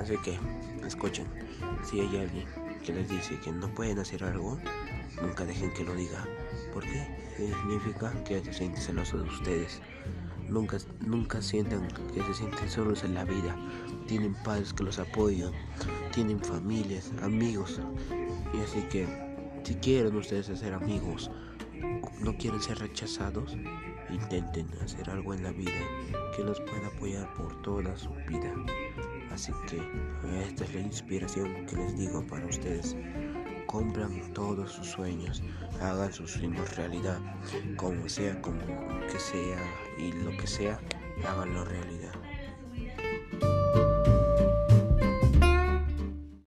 Así que, escuchen, si hay alguien que les dice que no pueden hacer algo, nunca dejen que lo diga. ¿Por qué? Significa que se sienten celosos de ustedes. Nunca, nunca sientan que se sienten solos en la vida. Tienen padres que los apoyan, tienen familias, amigos. Y así que, si quieren ustedes hacer amigos, no quieren ser rechazados, intenten hacer algo en la vida que los pueda apoyar por toda su vida. Así que esta es la inspiración que les digo para ustedes. Compran todos sus sueños, hagan sus sueños realidad, como sea, como que sea y lo que sea, háganlo realidad.